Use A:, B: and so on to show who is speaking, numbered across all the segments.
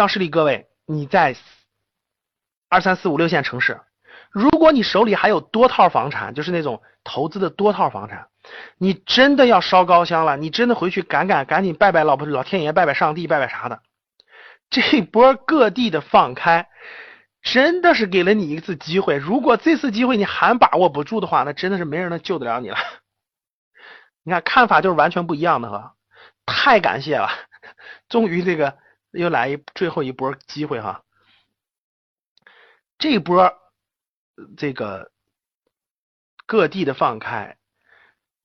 A: 让示例各位，你在二三四五六线城市，如果你手里还有多套房产，就是那种投资的多套房产，你真的要烧高香了，你真的回去赶赶赶紧拜拜老婆老天爷，拜拜上帝，拜拜啥的。这波各地的放开，真的是给了你一次机会。如果这次机会你还把握不住的话，那真的是没人能救得了你了。你看看法就是完全不一样的哈，太感谢了，终于这个又来一最后一波机会哈。这波这个各地的放开，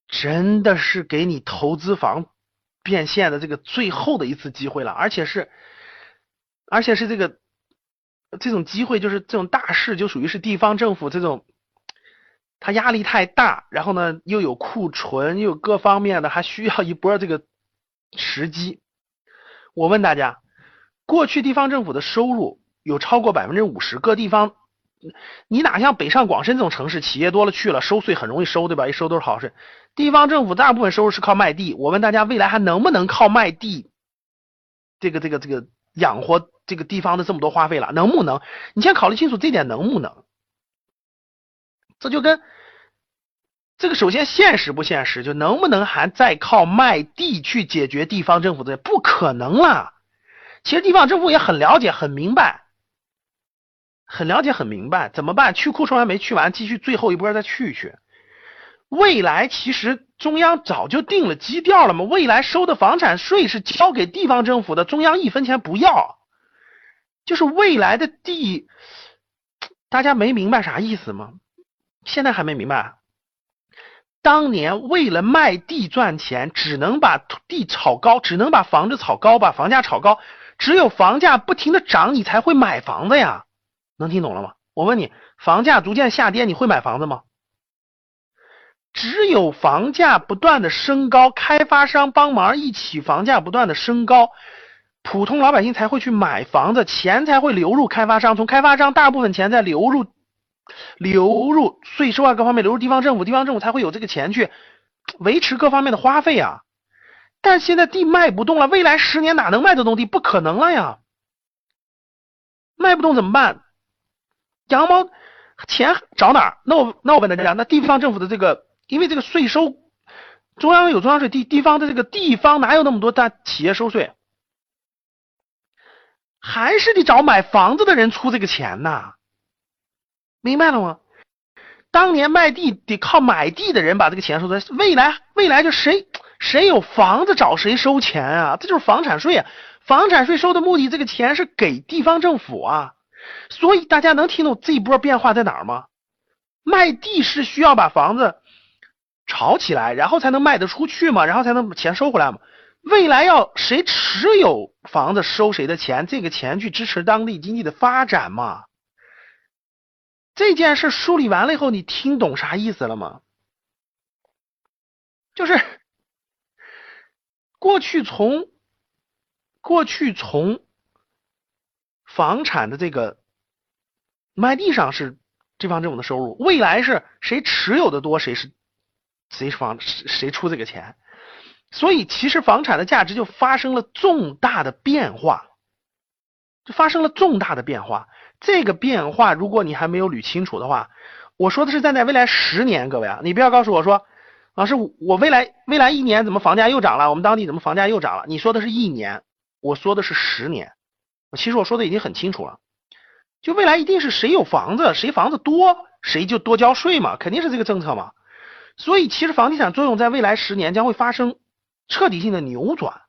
A: 真的是给你投资房变现的这个最后的一次机会了，而且是。而且是这个这种机会，就是这种大事，就属于是地方政府这种，他压力太大，然后呢又有库存，又有各方面的，还需要一波这个时机。我问大家，过去地方政府的收入有超过百分之五十，各地方你哪像北上广深这种城市，企业多了去了，收税很容易收，对吧？一收都是好事。地方政府大部分收入是靠卖地，我问大家，未来还能不能靠卖地？这个这个这个养活？这个地方的这么多花费了，能不能？你先考虑清楚这点能不能？这就跟这个首先现实不现实，就能不能还再靠卖地去解决地方政府的？不可能了。其实地方政府也很了解、很明白，很了解、很明白，怎么办？去库存还没去完，继续最后一波再去去。未来其实中央早就定了基调了嘛，未来收的房产税是交给地方政府的，中央一分钱不要。就是未来的地，大家没明白啥意思吗？现在还没明白。当年为了卖地赚钱，只能把地炒高，只能把房子炒高，把房价炒高。只有房价不停的涨，你才会买房子呀。能听懂了吗？我问你，房价逐渐下跌，你会买房子吗？只有房价不断的升高，开发商帮忙一起，房价不断的升高。普通老百姓才会去买房子，钱才会流入开发商，从开发商大部分钱再流入流入税收啊各方面流入地方政府，地方政府才会有这个钱去维持各方面的花费啊。但现在地卖不动了，未来十年哪能卖得动地？不可能了呀！卖不动怎么办？羊毛钱找哪儿？那我那我问大家，那地方政府的这个，因为这个税收，中央有中央税，地地方的这个地方哪有那么多大企业收税？还是得找买房子的人出这个钱呐，明白了吗？当年卖地得靠买地的人把这个钱收来，未来未来就谁谁有房子找谁收钱啊，这就是房产税啊！房产税收的目的，这个钱是给地方政府啊，所以大家能听懂这一波变化在哪儿吗？卖地是需要把房子炒起来，然后才能卖得出去嘛，然后才能把钱收回来嘛。未来要谁持有房子收谁的钱，这个钱去支持当地经济的发展嘛？这件事梳理完了以后，你听懂啥意思了吗？就是过去从过去从房产的这个卖地上是地方政府的收入，未来是谁持有的多，谁是谁房谁出这个钱。所以，其实房产的价值就发生了重大的变化，就发生了重大的变化。这个变化，如果你还没有捋清楚的话，我说的是站在未来十年，各位啊，你不要告诉我说，老师，我未来未来一年怎么房价又涨了？我们当地怎么房价又涨了？你说的是一年，我说的是十年。其实我说的已经很清楚了，就未来一定是谁有房子，谁房子多，谁就多交税嘛，肯定是这个政策嘛。所以，其实房地产作用在未来十年将会发生。彻底性的扭转，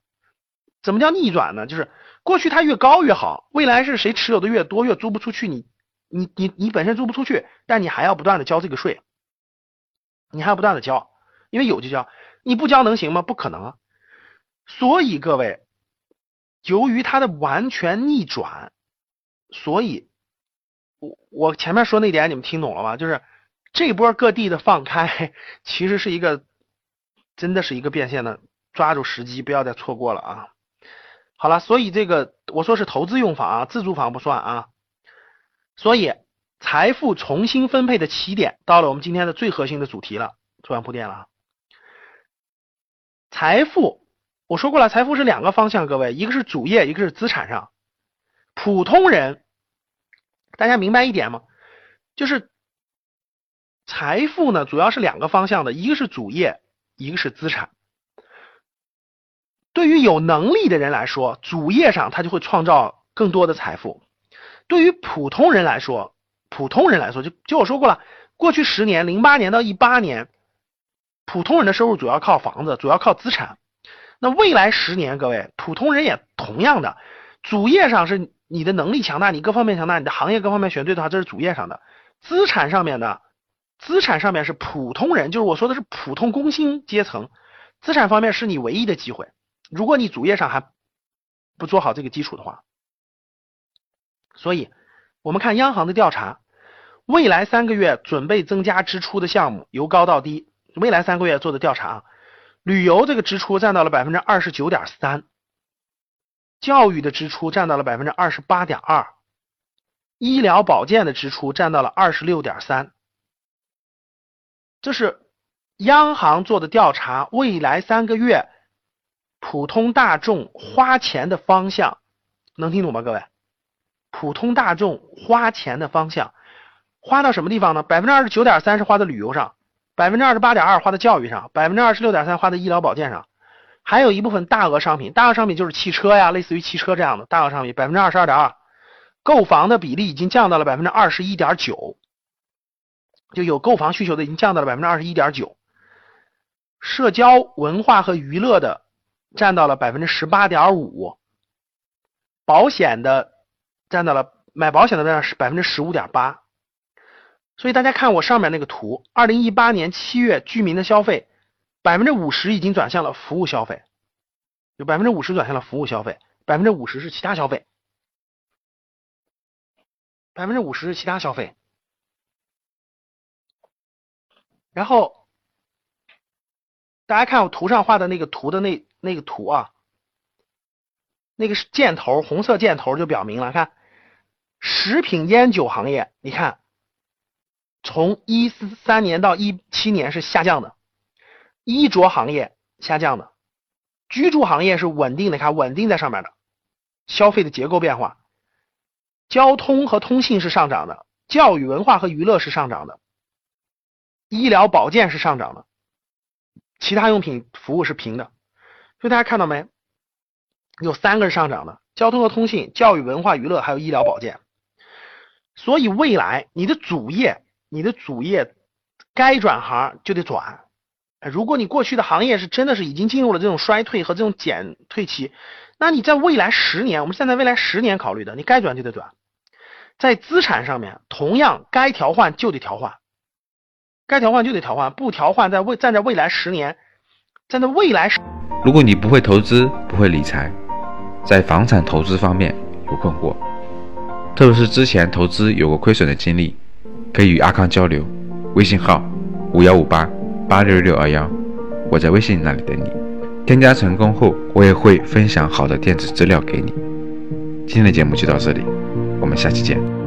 A: 怎么叫逆转呢？就是过去它越高越好，未来是谁持有的越多，越租不出去，你你你你本身租不出去，但你还要不断的交这个税，你还要不断的交，因为有就交，你不交能行吗？不可能啊！所以各位，由于它的完全逆转，所以我我前面说那点你们听懂了吗？就是这波各地的放开，其实是一个真的是一个变现的。抓住时机，不要再错过了啊！好了，所以这个我说是投资用房啊，自住房不算啊。所以财富重新分配的起点到了我们今天的最核心的主题了，做完铺垫了啊。财富我说过了，财富是两个方向，各位，一个是主业，一个是资产上。普通人，大家明白一点吗？就是财富呢，主要是两个方向的，一个是主业，一个是资产。对于有能力的人来说，主业上他就会创造更多的财富；对于普通人来说，普通人来说，就就我说过了，过去十年，零八年到一八年，普通人的收入主要靠房子，主要靠资产。那未来十年，各位普通人也同样的，主业上是你的能力强大，你各方面强大，你的行业各方面选对的话，这是主业上的；资产上面的，资产上面是普通人，就是我说的是普通工薪阶层，资产方面是你唯一的机会。如果你主业上还不做好这个基础的话，所以我们看央行的调查，未来三个月准备增加支出的项目由高到低。未来三个月做的调查啊，旅游这个支出占到了百分之二十九点三，教育的支出占到了百分之二十八点二，医疗保健的支出占到了二十六点三。这是央行做的调查，未来三个月。普通大众花钱的方向能听懂吗？各位，普通大众花钱的方向花到什么地方呢？百分之二十九点三是花在旅游上，百分之二十八点二花在教育上，百分之二十六点三花在医疗保健上，还有一部分大额商品，大额商品就是汽车呀，类似于汽车这样的大额商品，百分之二十二点二，购房的比例已经降到了百分之二十一点九，就有购房需求的已经降到了百分之二十一点九，社交文化和娱乐的。占到了百分之十八点五，保险的占到了买保险的占是百分之十五点八，所以大家看我上面那个图，二零一八年七月居民的消费百分之五十已经转向了服务消费，有百分之五十转向了服务消费，百分之五十是其他消费，百分之五十是其他消费，然后大家看我图上画的那个图的那。那个图啊，那个箭头，红色箭头就表明了。看，食品烟酒行业，你看，从一三年到一七年是下降的，衣着行业下降的，居住行业是稳定的，看稳定在上面的，消费的结构变化，交通和通信是上涨的，教育文化和娱乐是上涨的，医疗保健是上涨的，其他用品服务是平的。所以大家看到没？有三个是上涨的：交通和通信、教育、文化、娱乐，还有医疗保健。所以未来你的主业，你的主业该转行就得转。如果你过去的行业是真的是已经进入了这种衰退和这种减退期，那你在未来十年，我们现在未来十年考虑的，你该转就得转。在资产上面，同样该调换就得调换，该调换就得调换，不调换在未站在未来十年，站在未来。
B: 如果你不会投资，不会理财，在房产投资方面有困惑，特别是之前投资有过亏损的经历，可以与阿康交流，微信号五幺五八八六六二幺，我在微信那里等你。添加成功后，我也会分享好的电子资料给你。今天的节目就到这里，我们下期见。